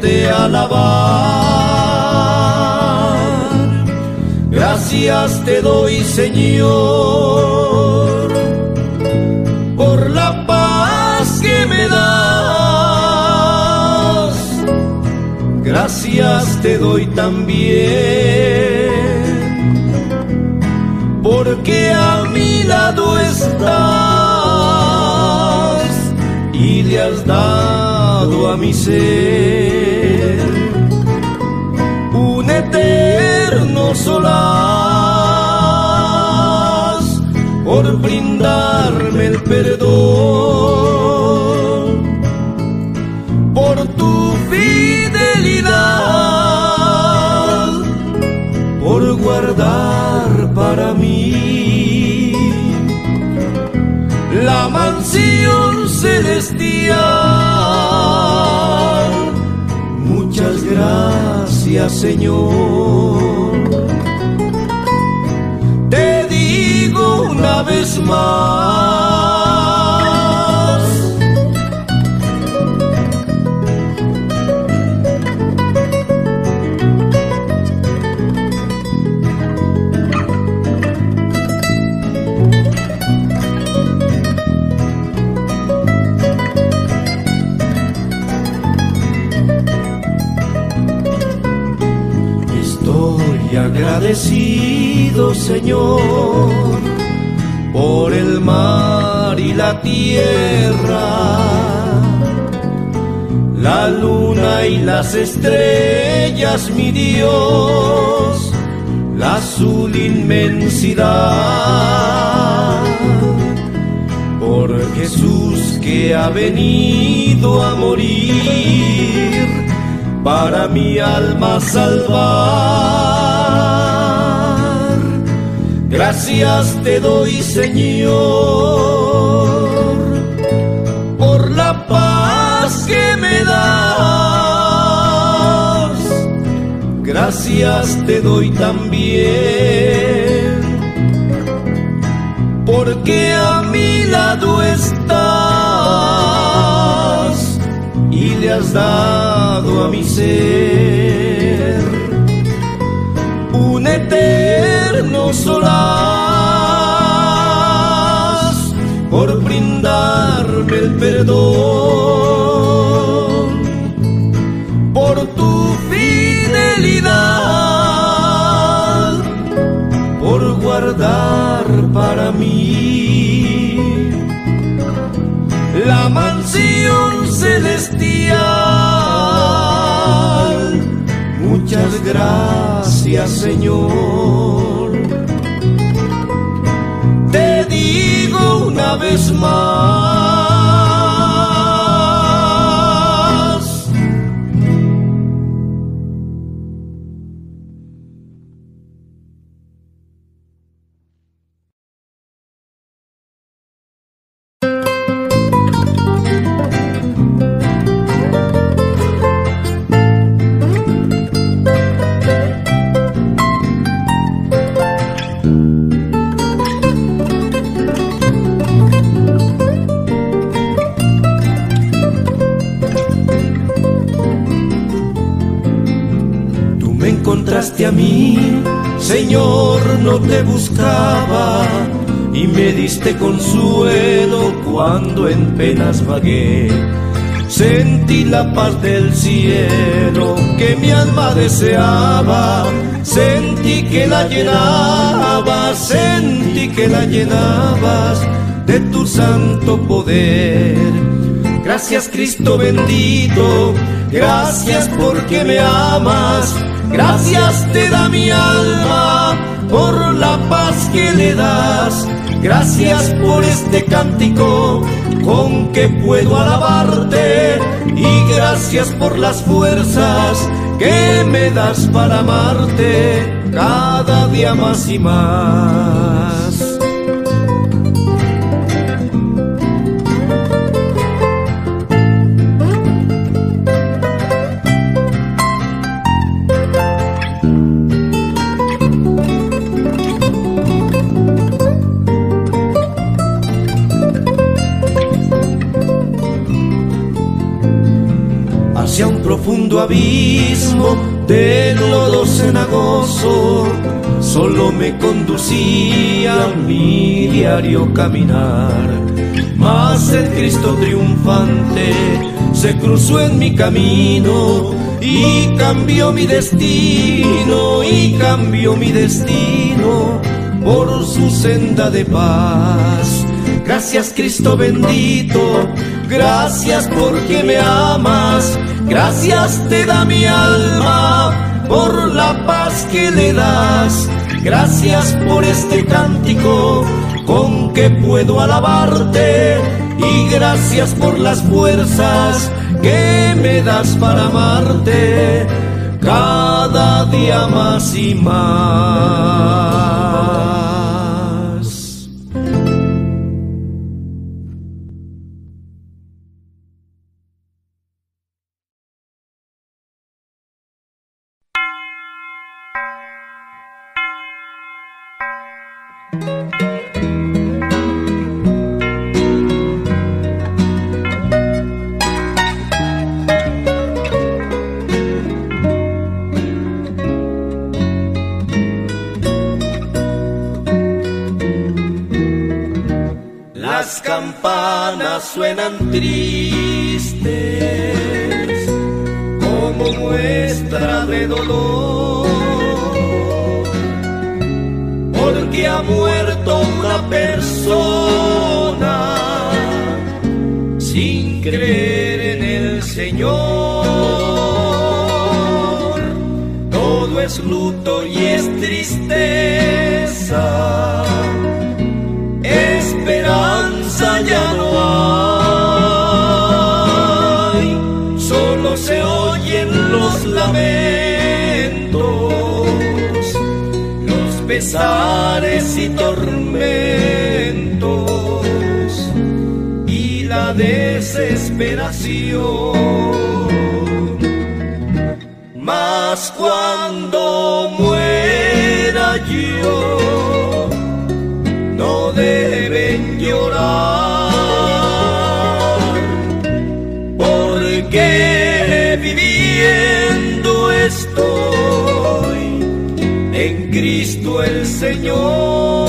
poderte alabar. Gracias te doy, Señor, por la paz que me das. Gracias te doy también, porque a mi lado estás y le has dado a mi ser por brindarme el perdón por tu fidelidad por guardar para mí la mansión celestial. Muchas gracias, Señor. Digo una la tierra, la luna y las estrellas, mi Dios, la azul inmensidad. Por Jesús que ha venido a morir para mi alma salvar. Gracias te doy, Señor, Gracias te doy también, porque a mi lado estás y le has dado a mi ser. Un eterno solaz por brindarme el perdón la mansión celestial. Muchas gracias, Señor. Te digo una vez más. Señor, no te buscaba y me diste consuelo cuando en penas vagué. Sentí la paz del cielo que mi alma deseaba, sentí que la llenabas, sentí que la llenabas de tu santo poder. Gracias Cristo bendito, gracias porque me amas, gracias te da mi alma por la paz que le das, gracias por este cántico con que puedo alabarte. Y gracias por las fuerzas que me das para amarte cada día más y más. Profundo abismo de lodo cenagoso, solo me conducía mi diario caminar. Mas el Cristo triunfante se cruzó en mi camino y cambió mi destino, y cambió mi destino por su senda de paz. Gracias Cristo bendito, gracias porque me amas, gracias te da mi alma por la paz que le das, gracias por este cántico con que puedo alabarte y gracias por las fuerzas que me das para amarte cada día más y más. Es luto y es tristeza esperanza ya no hay, solo se oyen los lamentos, los pesares y tormentos y la desesperación. Mas cuando muera yo, no deben llorar, porque viviendo estoy en Cristo el Señor.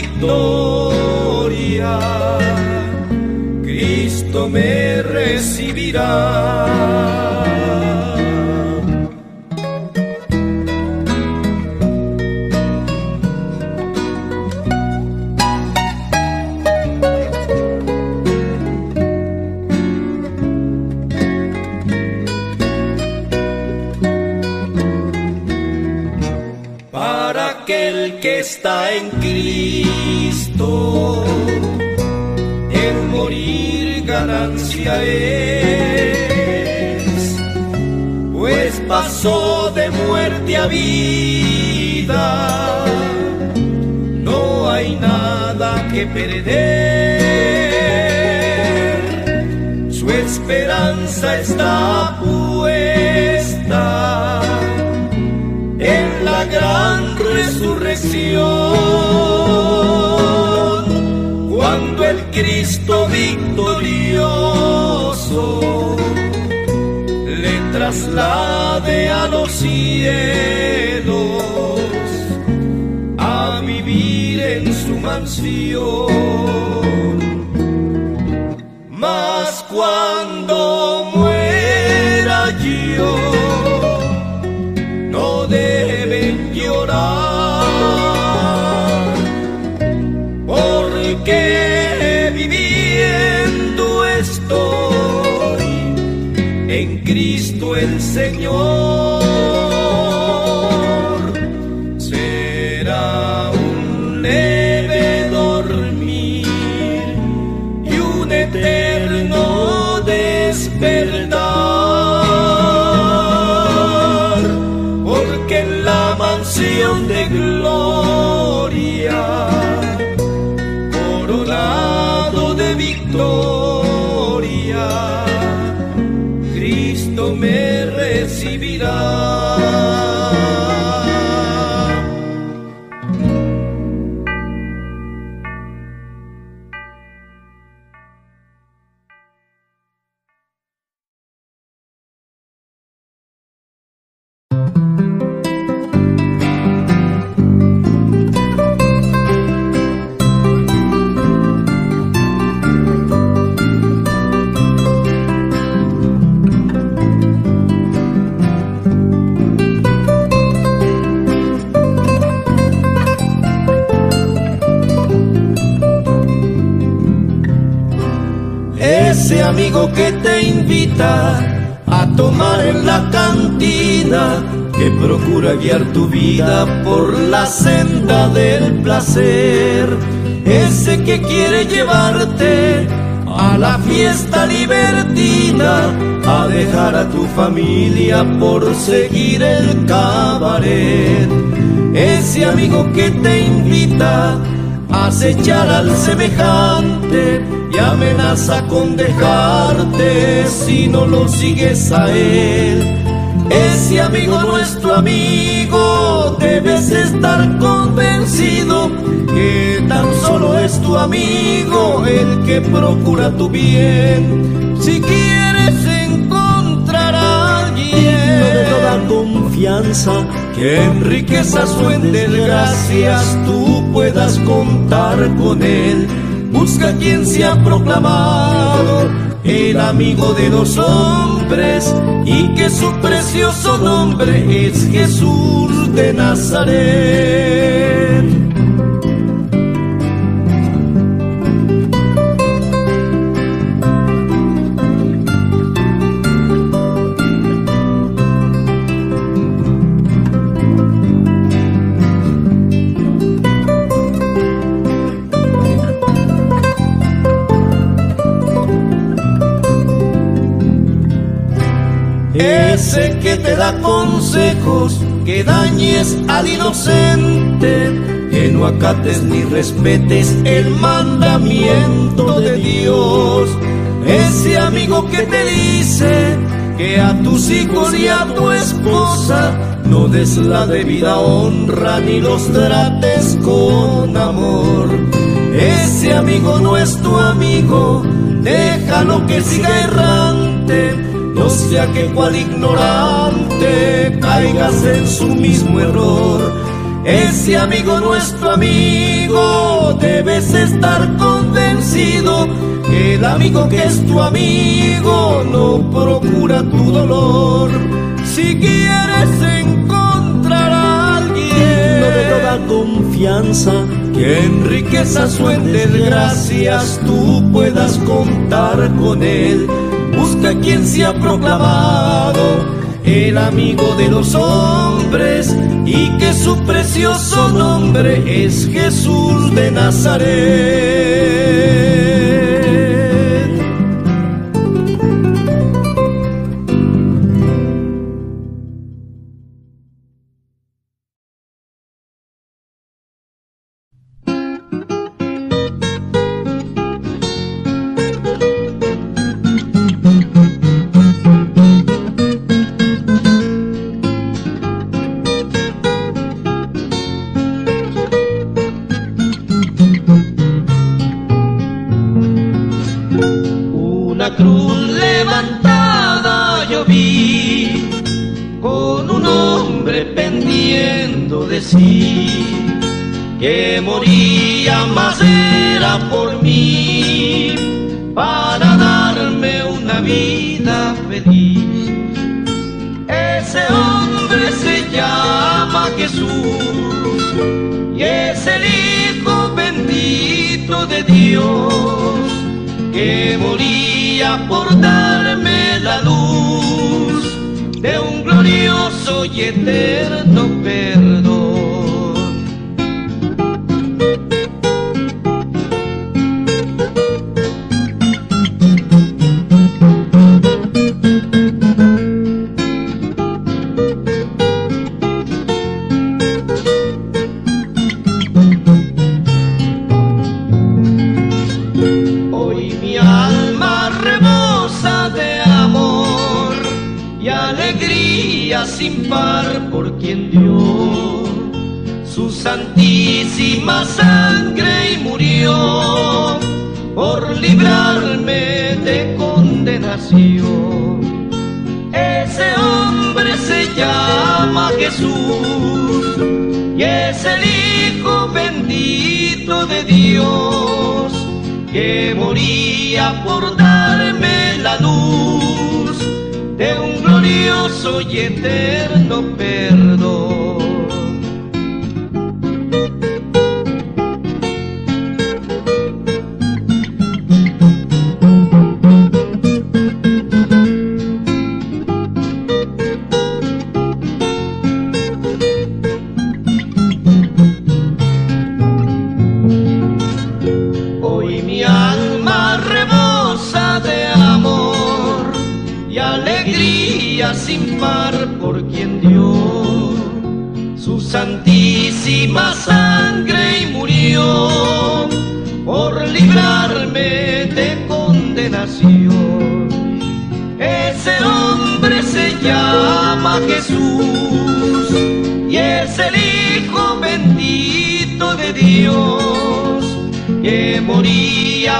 Victoria, Cristo me recibirá. Es, pues pasó de muerte a vida. No hay nada que perder, su esperanza está puesta en la gran resurrección, Cristo victorioso le traslade a los cielos a vivir en su mansión. Mas cuando muera yo, Señor. Que te invita a tomar en la cantina, que procura guiar tu vida por la senda del placer, ese que quiere llevarte a la fiesta libertina, a dejar a tu familia por seguir el cabaret, ese amigo que te invita a acechar al semejante y amenaza con dejarte si no lo sigues a él. Ese amigo no es tu amigo, debes estar convencido que tan solo es tu amigo el que procura tu bien. Si quieres encontrar a alguien de toda confianza, que en riquezas o en desgracias tú puedas contar con él busca quien se ha proclamado el amigo de los hombres y que su precioso nombre es Jesús de Nazaret. Te da consejos que dañes al inocente, que no acates ni respetes el mandamiento de Dios. Ese amigo que te dice que a tus hijos y a tu esposa no des la debida honra ni los trates con amor. Ese amigo no es tu amigo, déjalo que siga errante no sea que cual ignorante caigas en su mismo error. Ese amigo nuestro amigo, debes estar convencido que el amigo que es tu amigo no procura tu dolor. Si quieres encontrar a alguien no de toda confianza, que en riquezas o en desgracias tú puedas contar con él busca quien se ha proclamado el amigo de los hombres y que su precioso nombre es Jesús de Nazaret.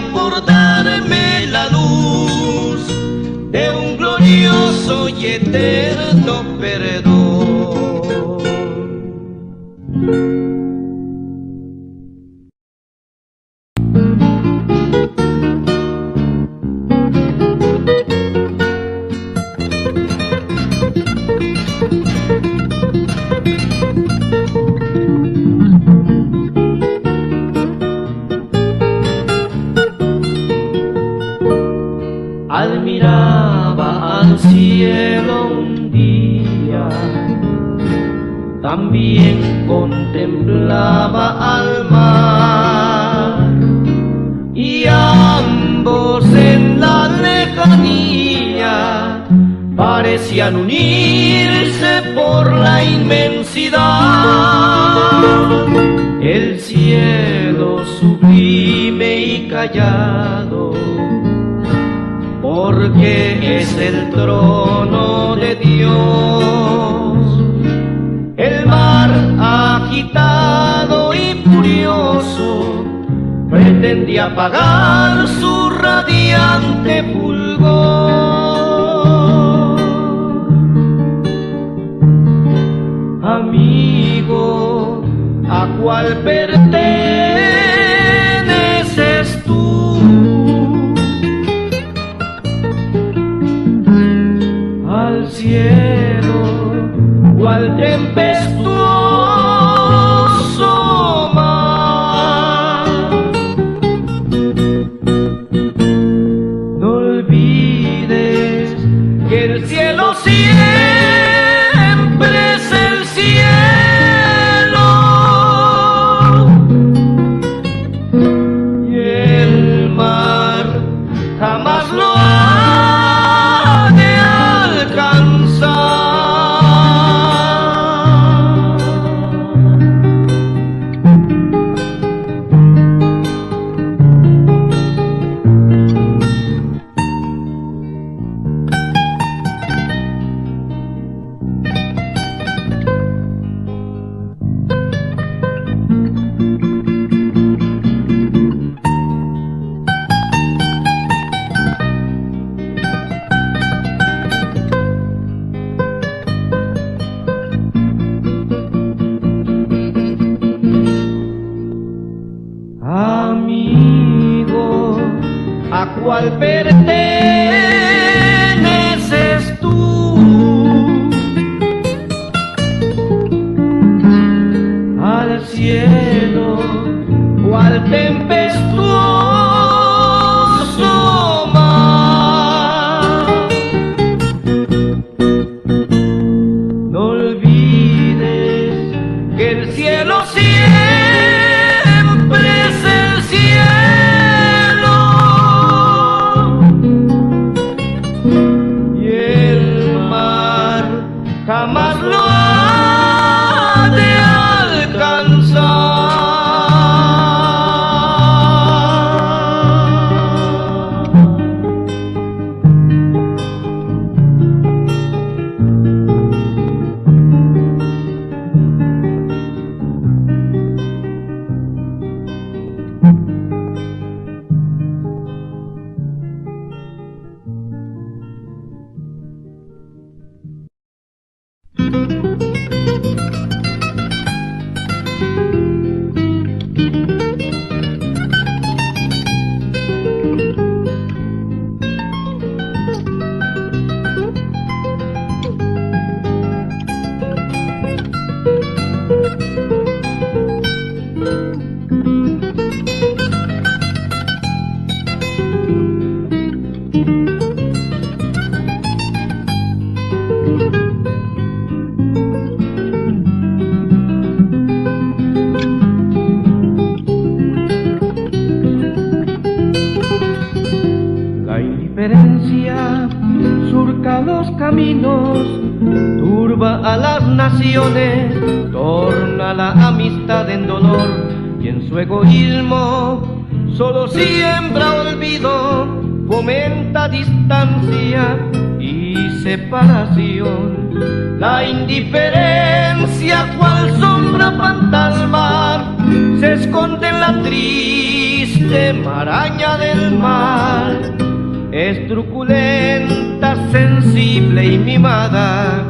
por también contemplaba al mar y ambos en la lejanía parecían unirse por la inmensidad. El cielo sublime y callado, porque es el trono de Dios pretende apagar su radiante fulgor. Amigo, ¿a cuál perteneces tú? ¿Al cielo o al tempestuoso? cual perder. La indiferencia cual sombra fantasma se esconde en la triste maraña del mal. Es truculenta, sensible y mimada,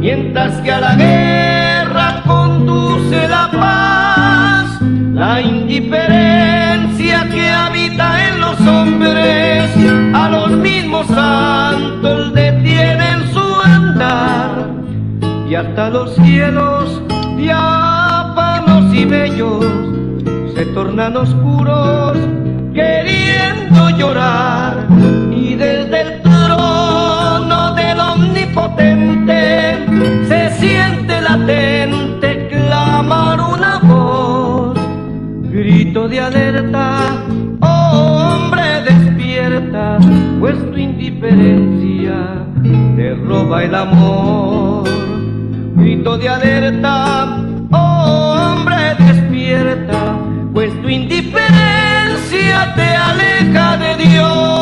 mientras que a la guerra conduce la paz, la indiferencia que habita en los hombres, a los mismos santos andar, y hasta los cielos diáfanos y bellos se tornan oscuros queriendo llorar y desde el trono del omnipotente se siente latente clamar una voz, grito de alerta, hombre despierta, pues tu indiferencia te roba el amor. Grito de alerta, oh hombre despierta, pues tu indiferencia te aleja de Dios.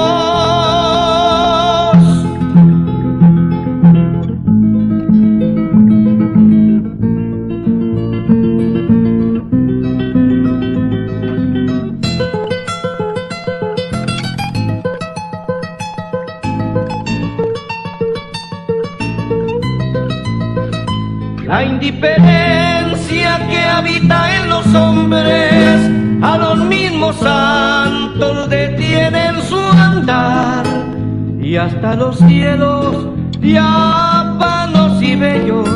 Hasta los cielos, diáfanos y bellos,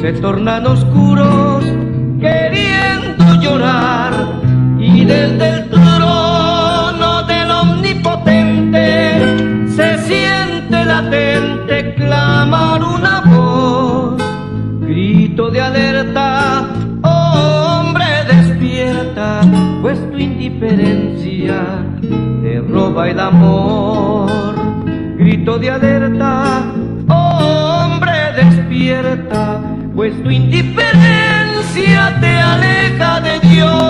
se tornan oscuros, queriendo llorar, y desde el trono del omnipotente se siente latente clamar una voz. Grito de alerta, hombre despierta, pues tu indiferencia te roba el amor. De alerta, hombre despierta, pues tu indiferencia te aleja de Dios.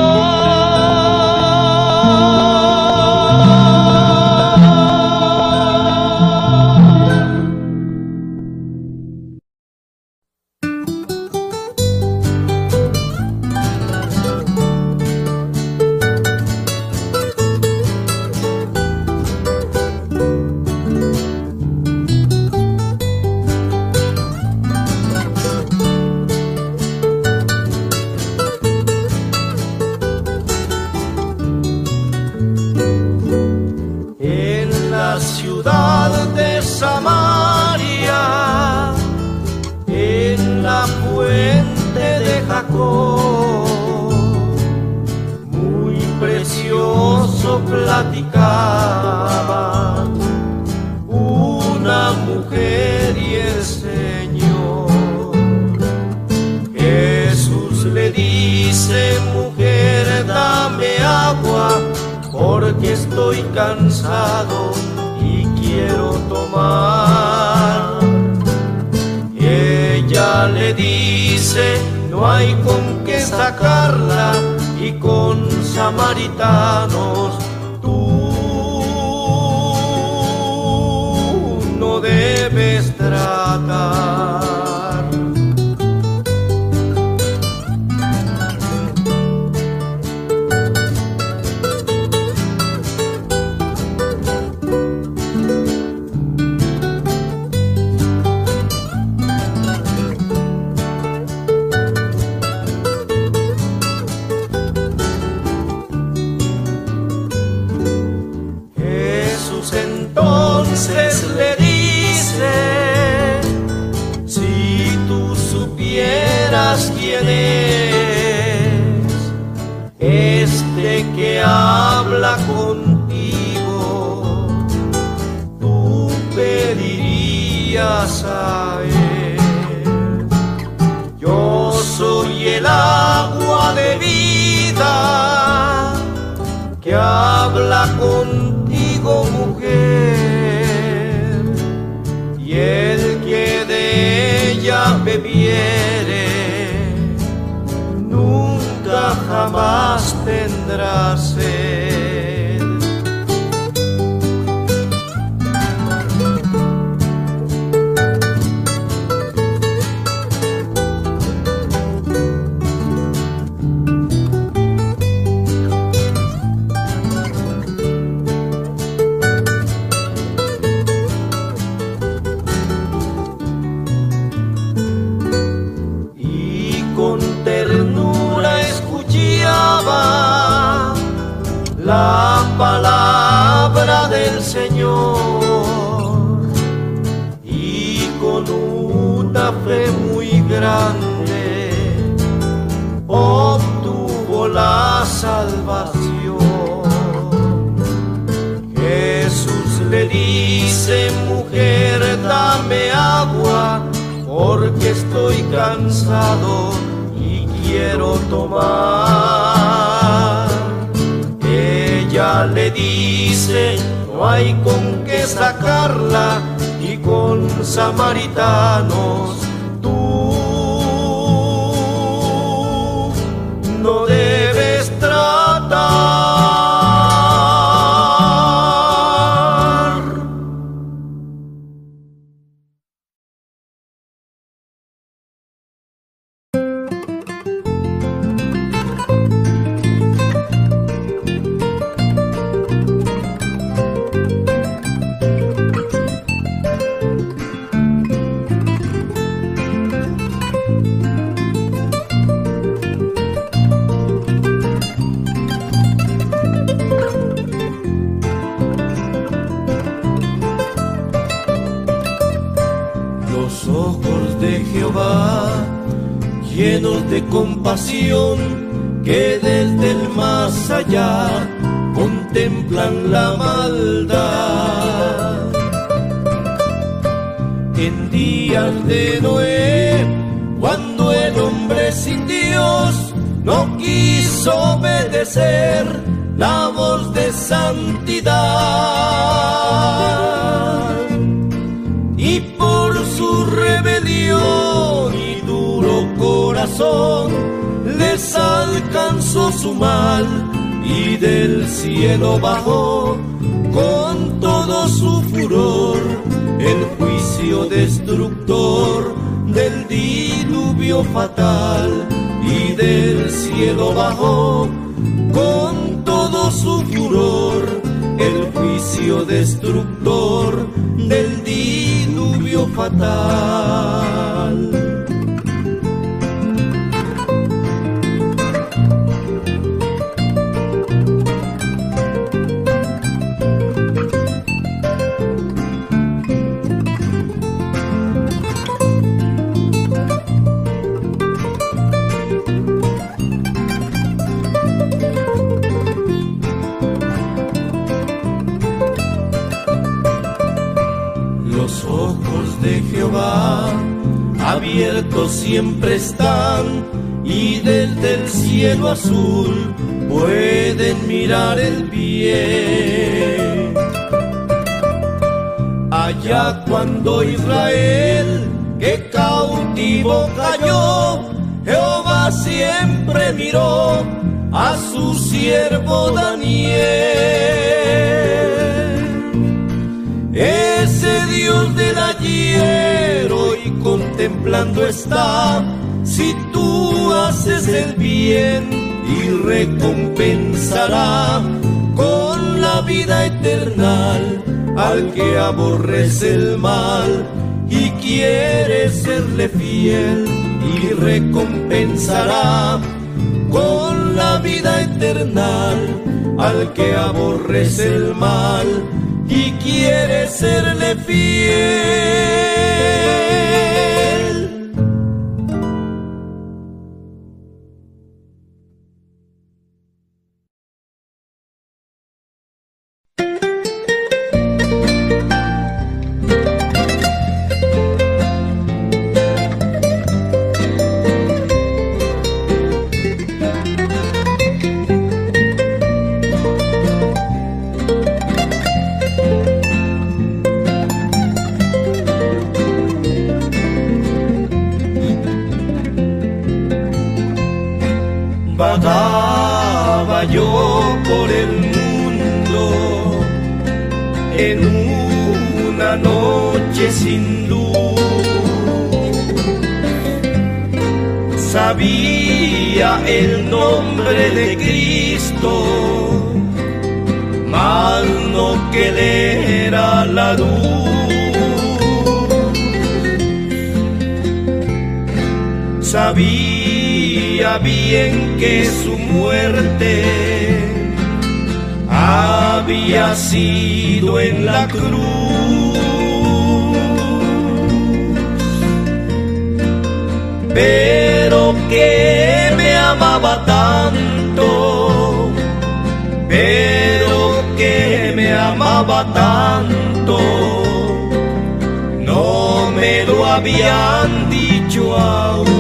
Le dice, no hay con qué sacarla y con samaritanos que habla contigo, tú pedirías a él. Yo soy el agua de vida que habla contigo mujer y el ella bebiere, nunca jamás tendrá encontrarse. La palabra del Señor y con una fe muy grande obtuvo la salvación. Jesús le dice, mujer, dame agua, porque estoy cansado y quiero tomar. Le dice, no hay con qué sacarla, y con samaritanos la maldad. En días de Noé, cuando el hombre sin Dios no quiso obedecer la voz de santidad y por su rebelión y duro corazón les alcanzó su mal y del cielo bajó con todo su furor el juicio destructor del diluvio fatal y del cielo bajó con todo su furor el juicio destructor del diluvio fatal. Siempre están y desde el cielo azul pueden mirar el bien. Allá cuando Israel que cautivo cayó, Jehová siempre miró a su siervo Daniel. Ese Dios del ayer contemplando está si tú haces el bien y recompensará con la vida eterna al que aborrece el mal y quiere serle fiel y recompensará con la vida eterna al que aborrece el mal y quiere serle fiel. Sabía bien que su muerte había sido en la cruz. Pero que me amaba tanto, pero que me amaba tanto, no me lo habían dicho aún.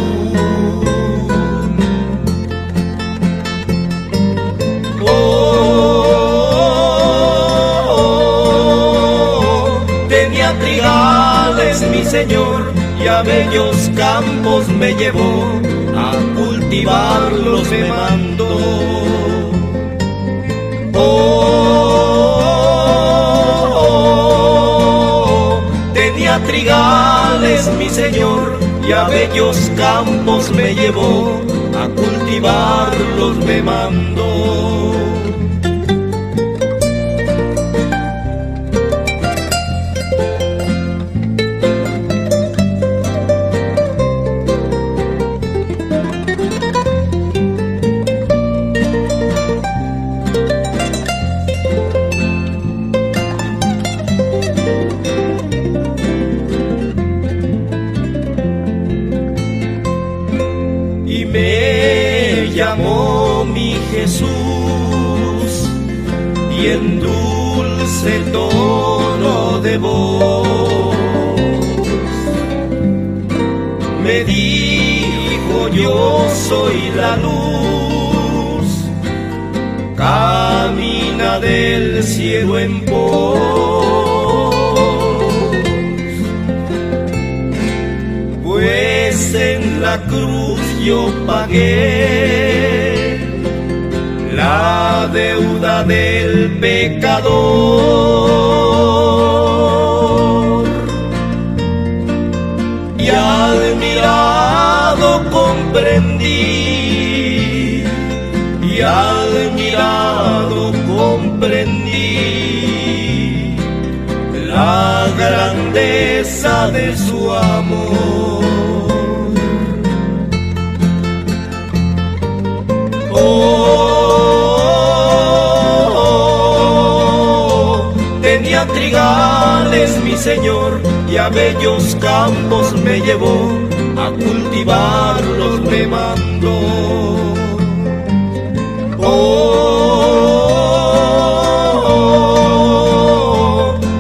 Señor y a bellos campos me llevó, a cultivarlos me mandó. Oh, tenía trigales mi Señor y a bellos campos me llevó, a cultivarlos me mandó. Comprendí y admirado comprendí la grandeza de su amor. Tenía trigales mi Señor y a bellos campos me llevó, cultivarlos me mandó. Oh,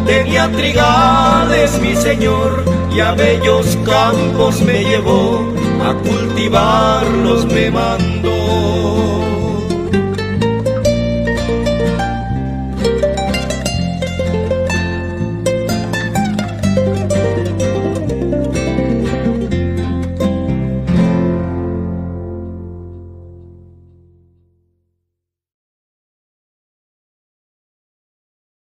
tenía trigales mi Señor y a bellos campos me llevó, a cultivarlos me mandó.